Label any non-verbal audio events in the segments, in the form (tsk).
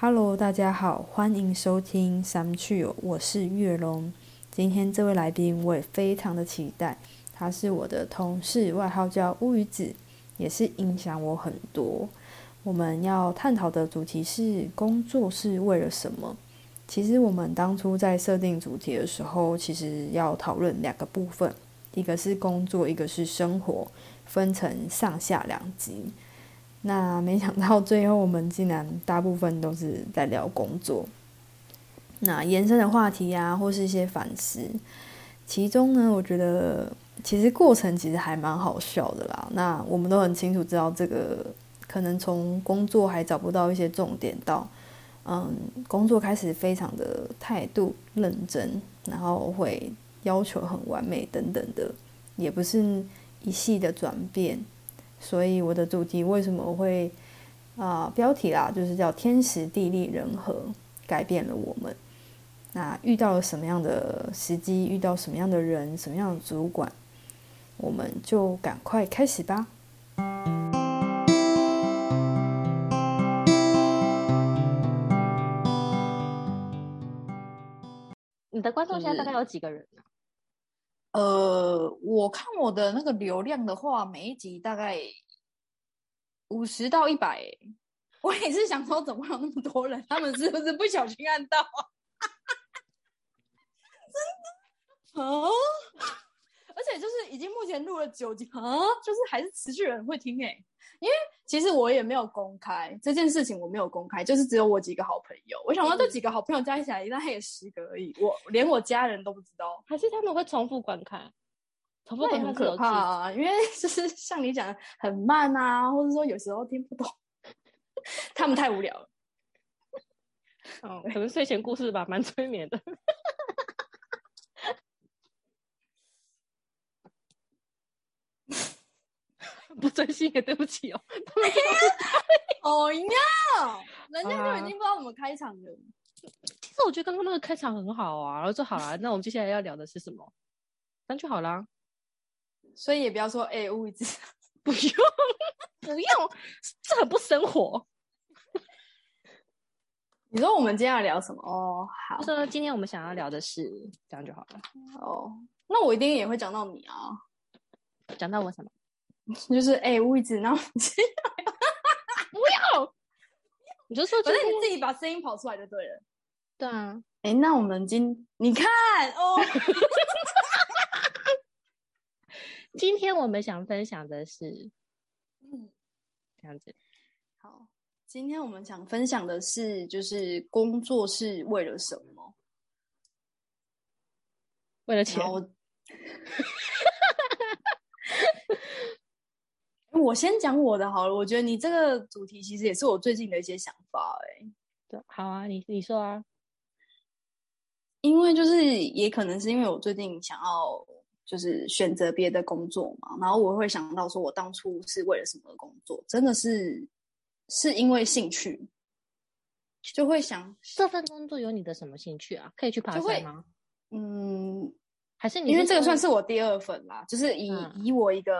Hello，大家好，欢迎收听三趣友，我是月龙。今天这位来宾我也非常的期待，他是我的同事，外号叫乌鱼子，也是影响我很多。我们要探讨的主题是工作是为了什么？其实我们当初在设定主题的时候，其实要讨论两个部分，一个是工作，一个是生活，分成上下两集。那没想到最后我们竟然大部分都是在聊工作，那延伸的话题啊，或是一些反思，其中呢，我觉得其实过程其实还蛮好笑的啦。那我们都很清楚知道，这个可能从工作还找不到一些重点，到嗯，工作开始非常的态度认真，然后会要求很完美等等的，也不是一系的转变。所以我的主题为什么会啊标题啦，就是叫天时地利人和改变了我们。那遇到了什么样的时机，遇到什么样的人，什么样的主管，我们就赶快开始吧。你的观众现在大概有几个人呢？呃，我看我的那个流量的话，每一集大概五十到一百。我也是想说，怎么有那么多人？他们是不是不小心按到？(laughs) 真的啊！(laughs) 而且就是已经目前录了九集啊，就是还是持续人会听哎。因为其实我也没有公开这件事情，我没有公开，就是只有我几个好朋友。我想说，这几个好朋友加起来，那也十个而已，我连我家人都不知道。还是他们会重复观看？重复观看很可怕啊！因为就是 (laughs) 像你讲的很慢啊，或者说有时候听不懂，他们太无聊了。哦，可能睡前故事吧，蛮催眠的。不专心也对不起哦。哦 (laughs) 呀，人家就已经不知道怎么开场了。其实我觉得刚刚那个开场很好啊，然后说好了，那我们接下来要聊的是什么？那就好啦。所以也不要说哎，物质不用不用，这很不生活。(laughs) 你说我们今天要聊什么？哦，好。说今天我们想要聊的是这样就好了。哦，那我一定也会讲到你啊。讲到我什么？就是哎，位置，然后 (laughs) 不要，你就说，反正你自己把声音跑出来就对了。对啊，哎，那我们今你看哦，(laughs) 今天我们想分享的是，嗯，这样子。好，今天我们想分享的是，就是工作是为了什么？为了钱。(laughs) 我先讲我的好了，我觉得你这个主题其实也是我最近的一些想法，哎，对，好啊，你你说啊，因为就是也可能是因为我最近想要就是选择别的工作嘛，然后我会想到说我当初是为了什么工作，真的是是因为兴趣，就会想这份工作有你的什么兴趣啊？可以去爬山吗？嗯，还是你因为这个算是我第二份啦，就是以以我一个。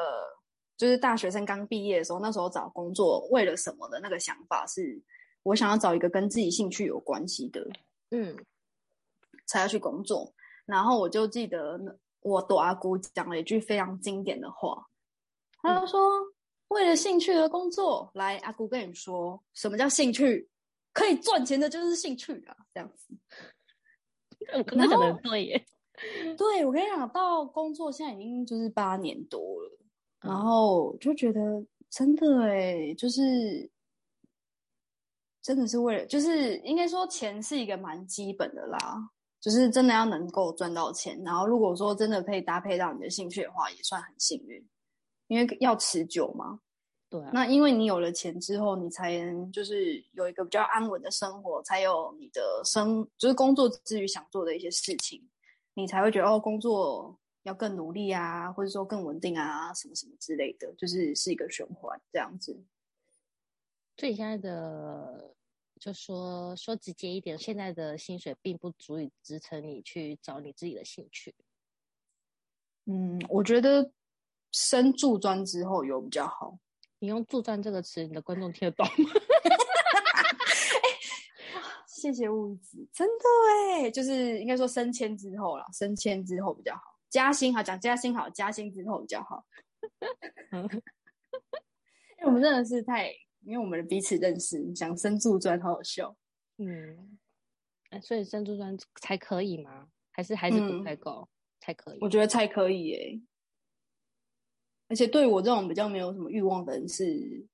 就是大学生刚毕业的时候，那时候找工作为了什么的那个想法是，我想要找一个跟自己兴趣有关系的，嗯，才要去工作。然后我就记得我朵阿姑讲了一句非常经典的话，他说：“为了兴趣而工作。”来，阿姑跟你说，什么叫兴趣？可以赚钱的就是兴趣啊，这样子。(laughs) 我跟他讲的对耶，对我跟你讲，到工作现在已经就是八年多了。然后就觉得真的哎，就是真的是为了，就是应该说钱是一个蛮基本的啦，就是真的要能够赚到钱。然后如果说真的可以搭配到你的兴趣的话，也算很幸运，因为要持久嘛。对，那因为你有了钱之后，你才能就是有一个比较安稳的生活，才有你的生，就是工作之余想做的一些事情，你才会觉得哦，工作。要更努力啊，或者说更稳定啊，什么什么之类的，就是是一个循环这样子。所以现在的就说说直接一点，现在的薪水并不足以支撑你去找你自己的兴趣。嗯，我觉得升柱专之后有比较好。你用“柱专”这个词，你的观众听得懂吗？(laughs) 谢谢物质，真的哎，就是应该说升迁之后啦，升迁之后比较好，加薪好讲加薪好，加薪之后比较好。(laughs) 因为我们真的是太，因为我们彼此认识，讲升柱专好好笑。嗯，哎，所以升柱专才可以吗？还是还是不太够才可以？我觉得才可以耶。而且对我这种比较没有什么欲望的人是，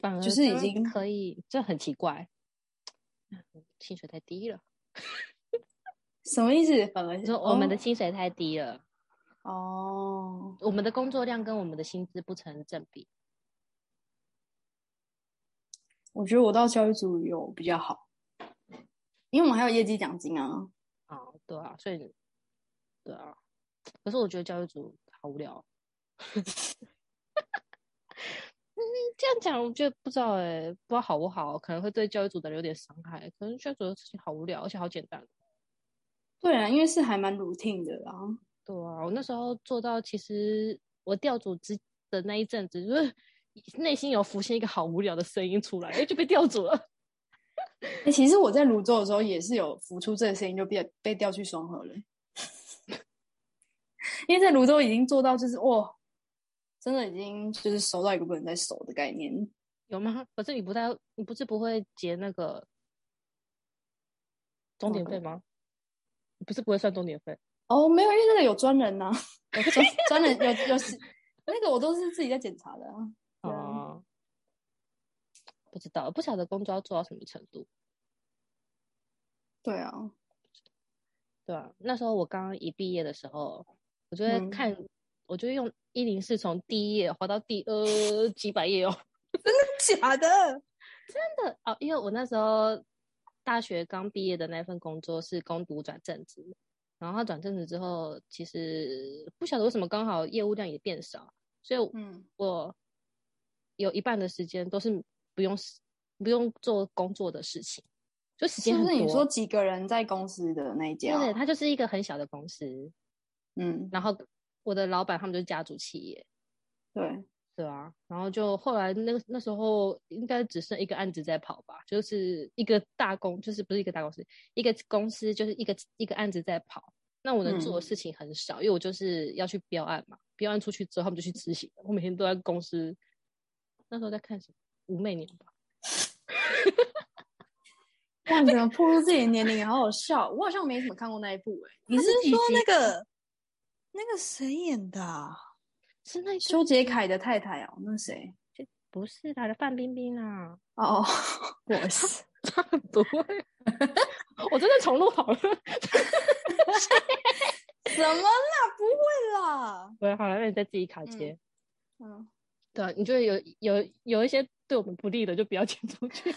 反而就是已经可以，这很奇怪。(tsk) 薪水太低了，什么意思？反而说我们的薪水太低了。哦，我们的工作量跟我们的薪资不成正比。我觉得我到教育组有比较好，因为我们还有业绩奖金啊。啊，对啊，所以，对啊。可是我觉得教育组好无聊。(laughs) 这样讲，我觉得不知道哎，不知道好不好，可能会对教育组的人有点伤害。可能教育组的事情好无聊，而且好简单。对啊，因为是还蛮 routine 的啦。对啊，我那时候做到，其实我调组之的那一阵子，就是 (laughs) 内心有浮现一个好无聊的声音出来，哎，就被调组了。(laughs) 哎，其实我在泸州的时候也是有浮出这个声音，就被被调去双河了。(laughs) 因为在泸州已经做到，就是哇。真的已经就是熟到一个不能再熟的概念，有吗？可是你不太，你不是不会结那个钟点费吗？不是不会算钟点费？哦，没有，因为那个有专人呐，(laughs) 有专专人有有是那个我都是自己在检查的啊。哦，不知道，不晓得工作要做到什么程度。对啊，对啊，那时候我刚刚一毕业的时候，我就会看。我就用一零四从第一页滑到第呃几百页哦，(laughs) 真的假的？真的哦，因为我那时候大学刚毕业的那份工作是攻读转正职，然后他转正职之后，其实不晓得为什么刚好业务量也变少，所以嗯，我有一半的时间都是不用不用做工作的事情，就时间很多。你说几个人在公司的那一家？对，他就是一个很小的公司，嗯，然后。我的老板他们就是家族企业，对对啊，然后就后来那那时候应该只剩一个案子在跑吧，就是一个大公，就是不是一个大公司，一个公司就是一个一个案子在跑，那我能做的事情很少，因为我就是要去标案嘛，标案出去之后他们就去执行，我每天都在公司，那时候在看什么《武媚娘》吧，哇，怎么？暴露自己的年龄，好好笑，我好像没怎么看过那一部哎，你是说那个？那个谁演的？是那修杰楷的太太哦。那谁？不是他的范冰冰啊。哦，(laughs) 我是 (laughs) 差不多。(laughs) 我真的重录好了。怎么啦？不会啦。对，好了，那你再自己卡接。嗯。对，你就有有有一些对我们不利的，就不要剪出去。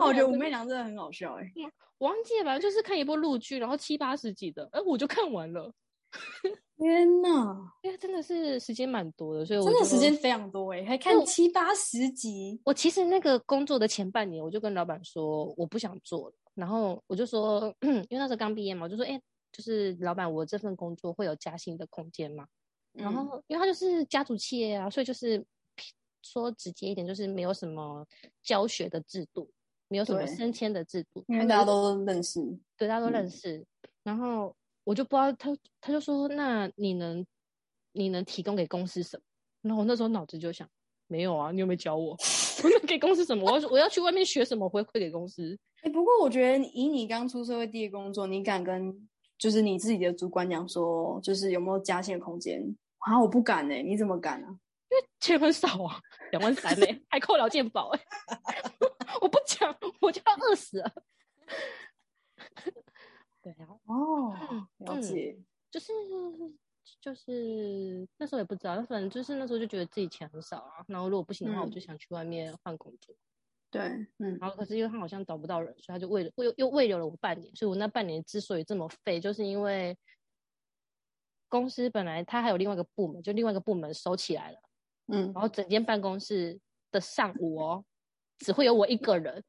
我觉得武媚娘真的很好笑哎。忘记了，反正就是看一部陆剧，然后七八十集的，哎，我就看完了。(laughs) 天呐，因为真的是时间蛮多的，所以我真的时间非常多哎，还看七八十集。我其实那个工作的前半年，我就跟老板说我不想做了，然后我就说，(clears throat) 因为那时候刚毕业嘛，我就说，哎，就是老板，我这份工作会有加薪的空间吗？然后因为他就是家族企业啊，所以就是说直接一点，就是没有什么教学的制度。没有什么升迁的制度，因为大家都认识，对，大家都认识。然后我就不知道他，他就说：“那你能，你能提供给公司什么？”然后我那时候脑子就想：“没有啊，你有没有教我？(laughs) 我能给公司什么？我要我要去外面学什么回馈给公司？”哎，不过我觉得以你刚出社会第一个工作，你敢跟就是你自己的主管讲说，就是有没有加薪的空间？啊，我不敢哎，你怎么敢啊？因为钱很少啊，两万三嘞，还扣劳健保哎，(laughs) 我不讲我就要饿死了。对啊，哦，了解，就是就是那时候也不知道，反正就是那时候就觉得自己钱很少啊，然后如果不行的话，我就想去外面换工作。对，嗯，然后可是因为他好像找不到人，所以他就为了又又未留了我半年，所以我那半年之所以这么废，就是因为公司本来他还有另外一个部门，就另外一个部门收起来了。嗯，然后整间办公室的上午哦，只会有我一个人，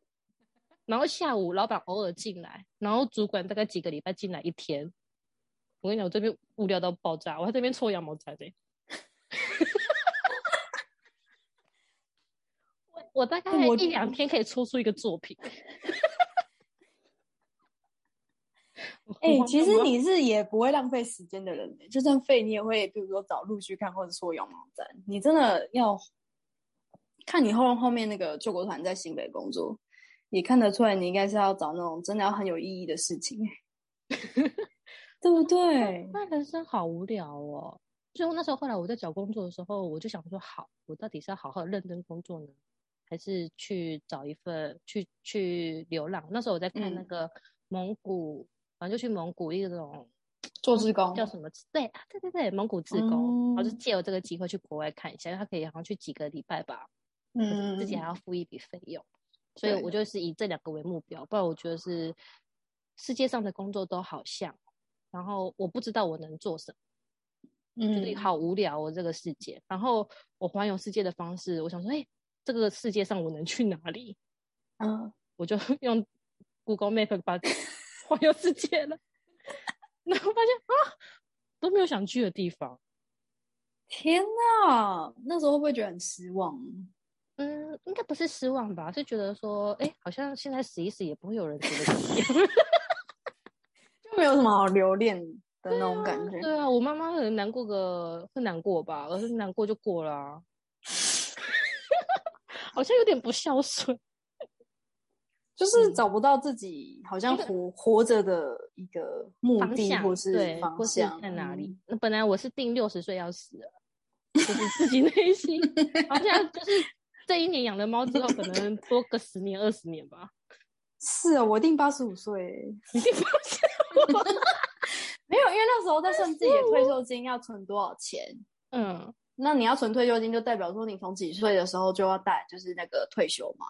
然后下午老板偶尔进来，然后主管大概几个礼拜进来一天。我跟你讲，我这边无聊到爆炸，我在这边搓羊毛毡的。我我大概一两天可以抽出一个作品。哎，其实你是也不会浪费时间的人，就算废你也会，比如说找陆续看或者说羊毛毡。你真的要看你后后面那个救国团在新北工作，也看得出来你应该是要找那种真的要很有意义的事情，(laughs) 对不对？那人生好无聊哦。所以那时候后来我在找工作的时候，我就想说，好，我到底是要好好认真工作呢，还是去找一份去去流浪？那时候我在看那个蒙古。然后就去蒙古一种 (tsk) 做志工，(tsk) 叫什么？对对对对，蒙古志工。然后就借我这个机会去国外看一下，因为他可以好像去几个礼拜吧。嗯，自己还要付一笔费用，所以我就是以这两个为目标。不然我觉得是世界上的工作都好像，然后我不知道我能做什么，嗯，好无聊哦这个世界。然后我环游世界的方式，我想说，哎，这个世界上我能去哪里？(laughs) 嗯，我就 (laughs) 用 Google Map 把。(laughs) 环游世界了，然后发现啊，都没有想去的地方。天哪，那时候会不会觉得很失望？嗯，应该不是失望吧，是觉得说，哎，好像现在死一死也不会有人觉得怎么样，(laughs) 就没有什么好留恋的那种感觉。对啊，我妈妈可能难过个会难过吧，而是难过就过了，(laughs) 好像有点不孝顺。(laughs) 就是找不到自己好像活活着的一个目的，或是方向在哪里？那本来我是定六十岁要死了，就是自己内心好像就是这一年养了猫之后，可能多个十年二十年吧。(laughs) 是啊，我定八十五岁，你定八十五？没有，因为那时候在算自己的退休金要存多少钱。嗯，那你要存退休金，就代表说你从几岁的时候就要带，就是那个退休嘛。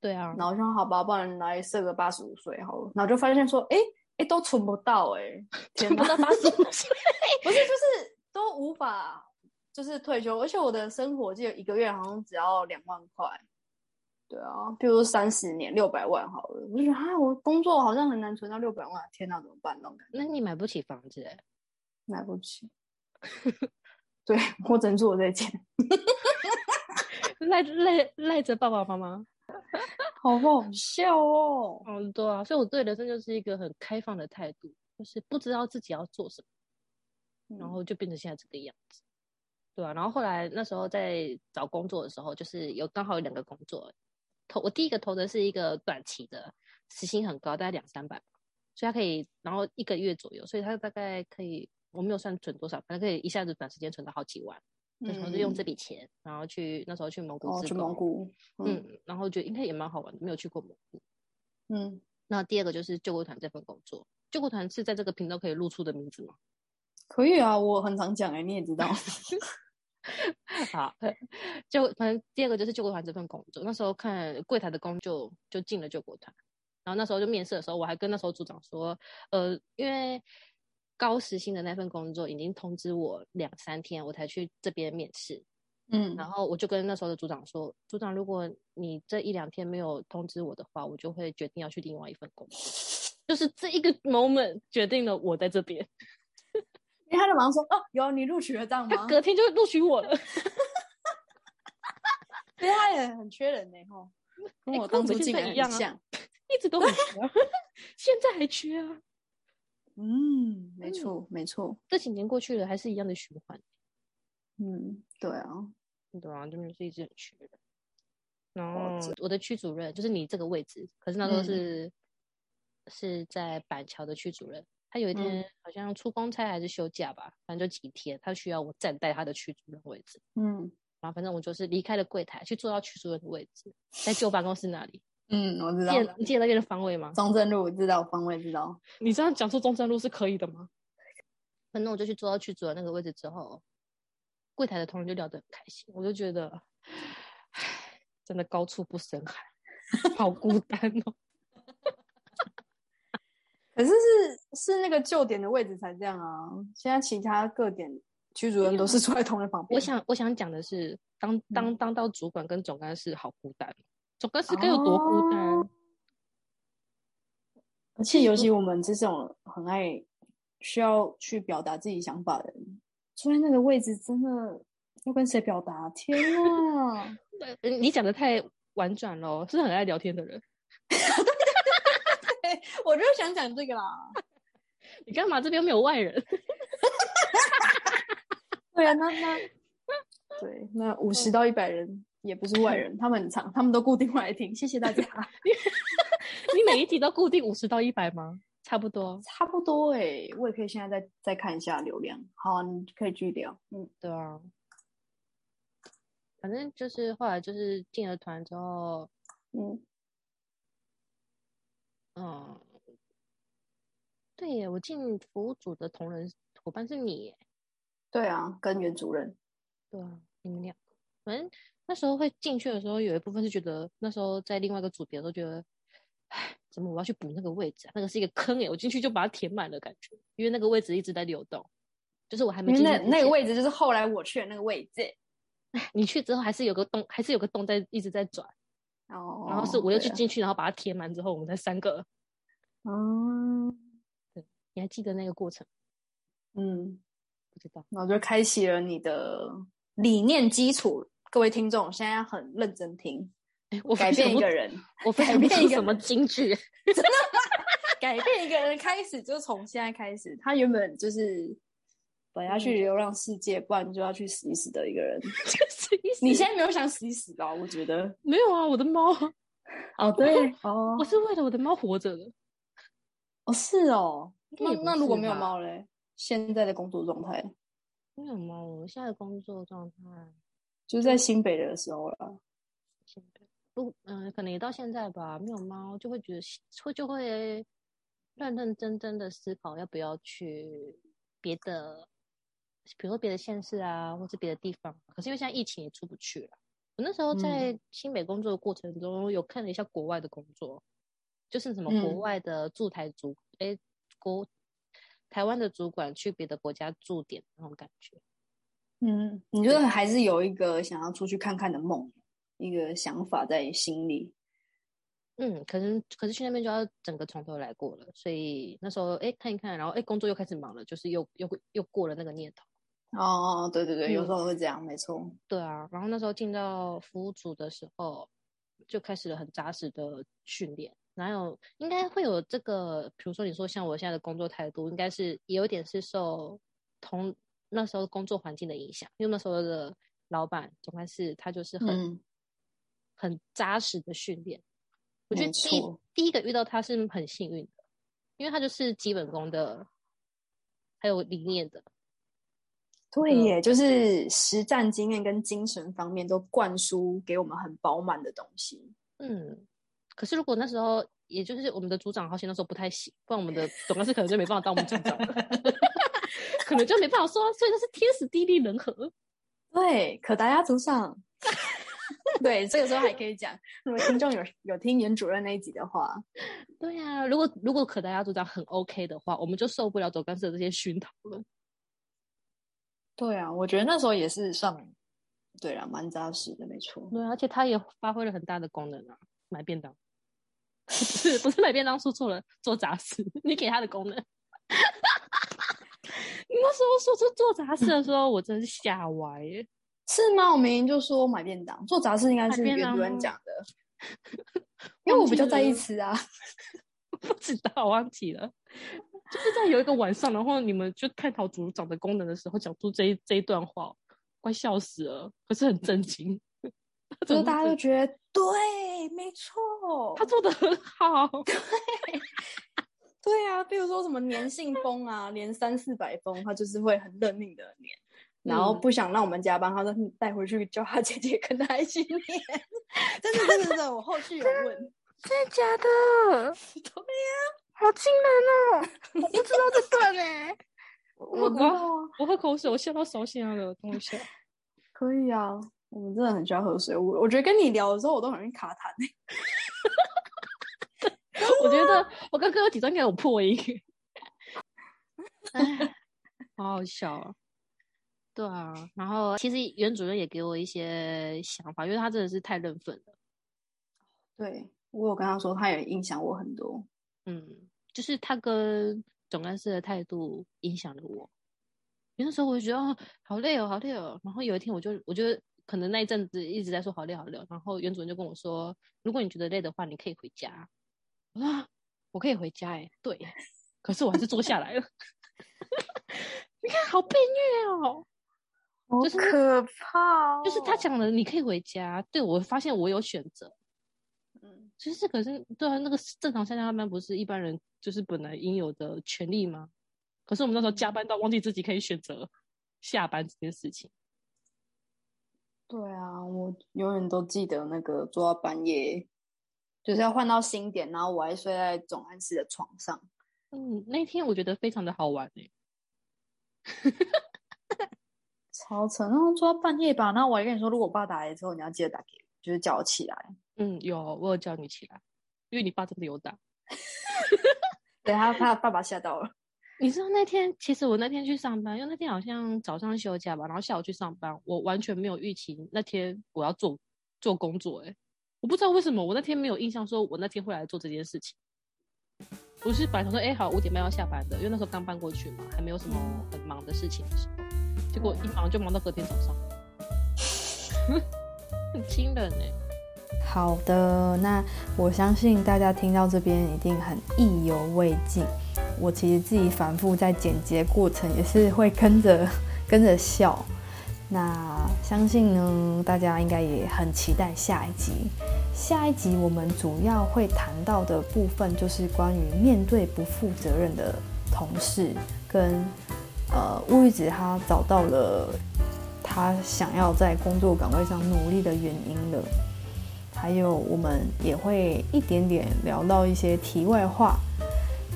对啊，然后说好吧，不然来设个八十五岁好了。然后就发现说，哎哎，都存不到哎，(laughs) 存不到八十五岁，(laughs) 不是就是都无法就是退休，而且我的生活就一个月好像只要两万块。对啊，比如三十年六百万好了，我就觉得啊，我工作好像很难存到六百万，天哪，怎么办那种感觉？那你买不起房子哎，买不起。对我只能做这件，赖赖赖着爸爸妈妈。好好笑哦！嗯，对啊，所以我对人生就是一个很开放的态度，就是不知道自己要做什么，然后就变成现在这个样子，对啊，然后后来那时候在找工作的时候，就是有刚好有两个工作，投我第一个投的是一个短期的，时薪很高，大概两三百，所以他可以，然后一个月左右，所以他大概可以，我没有算存多少，反正可以一下子短时间存到好几万。那时候就用这笔钱，然后去那时候去蒙古去蒙古，嗯，然后觉得应该也蛮好玩的，没有去过蒙古，嗯。那第二个就是救国团这份工作，救国团是在这个频道可以露出的名字吗？可以啊，我很常讲哎，你也知道。(laughs) (laughs) 好，就反正第二个就是救国团这份工作，那时候看柜台的工就就进了救国团，然后那时候就面试的时候，我还跟那时候组长说，呃，因为。高时薪的那份工作已经通知我两三天，我才去这边面试。嗯，然后我就跟那时候的组长说：“组长，如果你这一两天没有通知我的话，我就会决定要去另外一份工作。”就是这一个 moment 决定了我在这边。因为他就马上说：“哦，有你录取了，这样吗？”他隔天就录取我了。(laughs) 因为他也很缺人呢，吼，跟我当初进来一样啊，(laughs) 一直都很缺，(laughs) 现在还缺啊。嗯，没错，没错，这几年过去了，还是一样的循环。嗯，对啊，对啊，真的是一直很缺的。然后我的区主任就是你这个位置，可是那时候是是在板桥的区主任，他有一天好像出公差还是休假吧，反正就几天，他需要我暂代他的区主任位置。嗯，然后反正我就是离开了柜台，去坐到区主任的位置，在旧办公室那里。(laughs) 嗯，我知道。你记得那边的方位吗？中正路知道方位知道。你这样讲出中正路是可以的吗？反正我就去坐到区主任那个位置之后，柜台的同仁就聊得很开心，我就觉得，唉，真的高处不胜寒，好孤单哦。可是是是那个旧点的位置才这样啊，现在其他各点区主任都是坐在同一旁边。我想我想讲的是，当当当到主管跟总干事好孤单。总干事该有多孤单，而且尤其我们这种很爱需要去表达自己想法的人，坐在那个位置，真的要跟谁表达？天呐！(laughs) 你讲的太婉转了，是很爱聊天的人。(laughs) 我就想讲这个啦。(laughs) 你干嘛？这边没有外人。(laughs) 对啊，那那对那五十到一百人也不是外人，他们很长，他们都固定来听。谢谢大家。你每一集都固定五十到一百吗？差不多，差不多哎。我也可以现在再再看一下流量。好，你可以继续聊。嗯，对啊。反正就是后来就是进了团之后，嗯嗯，对耶，我进服务组的同仁伙伴是你耶。对啊，跟袁主任。对啊，你们俩。反正那时候会进去的时候，有一部分是觉得那时候在另外一个组别都觉得，唉，怎么我要去补那个位置啊？那个是一个坑哎，我进去就把它填满了感觉，因为那个位置一直在流动，就是我还没进那那个位置就是后来我去的那个位置。(laughs) 你去之后还是有个洞，还是有个洞在一直在转。哦。然后是我又去进去，然后把它填满之后，我们才三个。哦。对，你还记得那个过程？嗯。不知道，然后就开启了你的理念基础。各位听众，现在很认真听。我 (laughs) 改变一个人，我改变一个什么京剧？真的，改变一个人开始就从现在开始。他原本就是本要去流浪世界，不然就要去死一死的一个人。(laughs) 你现在没有想死一死吧？我觉得没有啊，我的猫。哦，对，哦，我是为了我的猫活着的。哦，是哦。那那如果没有猫嘞？现在的工作状态没有猫？我现在的工作状态就是在新北的时候了。新北不，嗯，可能也到现在吧。没有猫就会觉得会就会认认真真的思考要不要去别的，比如说别的县市啊，或是别的地方。可是因为现在疫情也出不去了。我那时候在新北工作的过程中，有看了一下国外的工作，就是什么国外的驻台主，哎，国。台湾的主管去别的国家驻点那种感觉，嗯，你觉得还是有一个想要出去看看的梦，一个想法在心里。嗯，可能可是去那边就要整个从头来过了，所以那时候哎看一看，然后哎工作又开始忙了，就是又又又过了那个念头。哦，对对对，有时候会这样，没错。对啊，然后那时候进到服务组的时候，就开始了很扎实的训练。哪有应该会有这个？比如说，你说像我现在的工作态度，应该是也有点是受同那时候工作环境的影响。因为那时候的老板总干事他就是很很扎实的训练。我觉得第第一个遇到他是很幸运的，因为他就是基本功的，还有理念的。对耶，就是实战经验跟精神方面都灌输给我们很饱满的东西。嗯。可是，如果那时候，也就是我们的组长好像那时候不太行，不然我们的总干事可能就没办法当我们组长了，(laughs) 可能就没办法说，所以那是天时地利人和。对，可达鸭组长。(laughs) 对，这个时候还可以讲，如果听众有有听严主任那一集的话，对呀，如果如果可达鸭组长很 OK 的话，我们就受不了总干事的这些熏陶了。对啊，我觉得那时候也是算，对啊，蛮扎实的，没错。对，而且它也发挥了很大的功能啊，买便当。(laughs) 不是不是买便当说错了，做杂事。你给它的功能，(laughs) 你那时候说出做杂事的时候，我真是吓歪耶。(laughs) 是吗？我明明就说买便当，做杂事应该是原主任讲的，因为我比较在意吃啊。不知道，忘记了。就是在有一个晚上，然后你们就探讨组长的功能的时候，讲出这一这一段话，快笑死了。可是很震惊。就是大家都觉得对，没错，他做的很好。对，(laughs) 对啊，比如说什么粘性风啊，连三四百封，他就是会很认命的粘，然后不想让我们加班，他说带回去叫他姐姐跟他一起粘。(laughs) 真的，真的，真的，我后续有问，(laughs) 真的假的？对呀，好惊人哦！我不知道这段呢。(laughs) 我我我喝口水，我笑到手心了，等一下。可以啊。我们真的很需要喝水。我我觉得跟你聊的时候，我都很容易卡痰。我觉得我刚刚有几张应该有破音。(laughs) 好好笑啊！对啊，然后其实袁主任也给我一些想法，因为他真的是太认份了。对我有跟他说，他也影响我很多。嗯，就是他跟总干事的态度影响了我。有的时候我就觉得哦，好累哦，好累哦。然后有一天，我就我就可能那一阵子一直在说好累好累，然后袁主任就跟我说，如果你觉得累的话，你可以回家。啊，我可以回家哎，对，可是我还是坐下来了。(laughs) 你看，好被虐哦，好可怕。就是他讲的，你可以回家。对我发现我有选择。嗯，其实可是对啊，那个正常下下班不是一般人就是本来应有的权利吗？可是我们那时候加班到忘记自己可以选择下班这件事情。对啊，我永远都记得那个做到半夜，就是要换到新点，然后我还睡在总安室的床上。嗯，那天我觉得非常的好玩哎，(laughs) 超沉，然后做到半夜吧，然后我还跟你说，如果我爸打来之后，你要记得打给我，就是叫我起来。嗯，有，我有叫你起来，因为你爸真的有打。(laughs) 对他怕爸爸吓到了。(laughs) 你知道那天，其实我那天去上班，因为那天好像早上休假吧，然后下午去上班，我完全没有预期那天我要做做工作。哎，我不知道为什么我那天没有印象，说我那天会来做这件事情。我是本来想说，哎，好，五点半要下班的，因为那时候刚搬过去嘛，还没有什么很忙的事情的时候，结果一忙就忙到隔天早上，(laughs) 很惊人哎。好的，那我相信大家听到这边一定很意犹未尽。我其实自己反复在剪辑过程，也是会跟着 (laughs) 跟着笑。那相信呢，大家应该也很期待下一集。下一集我们主要会谈到的部分，就是关于面对不负责任的同事，跟呃乌鱼子他找到了他想要在工作岗位上努力的原因了。还有我们也会一点点聊到一些题外话。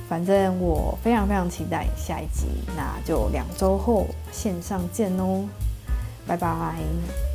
反正我非常非常期待下一集，那就两周后线上见哦，拜拜。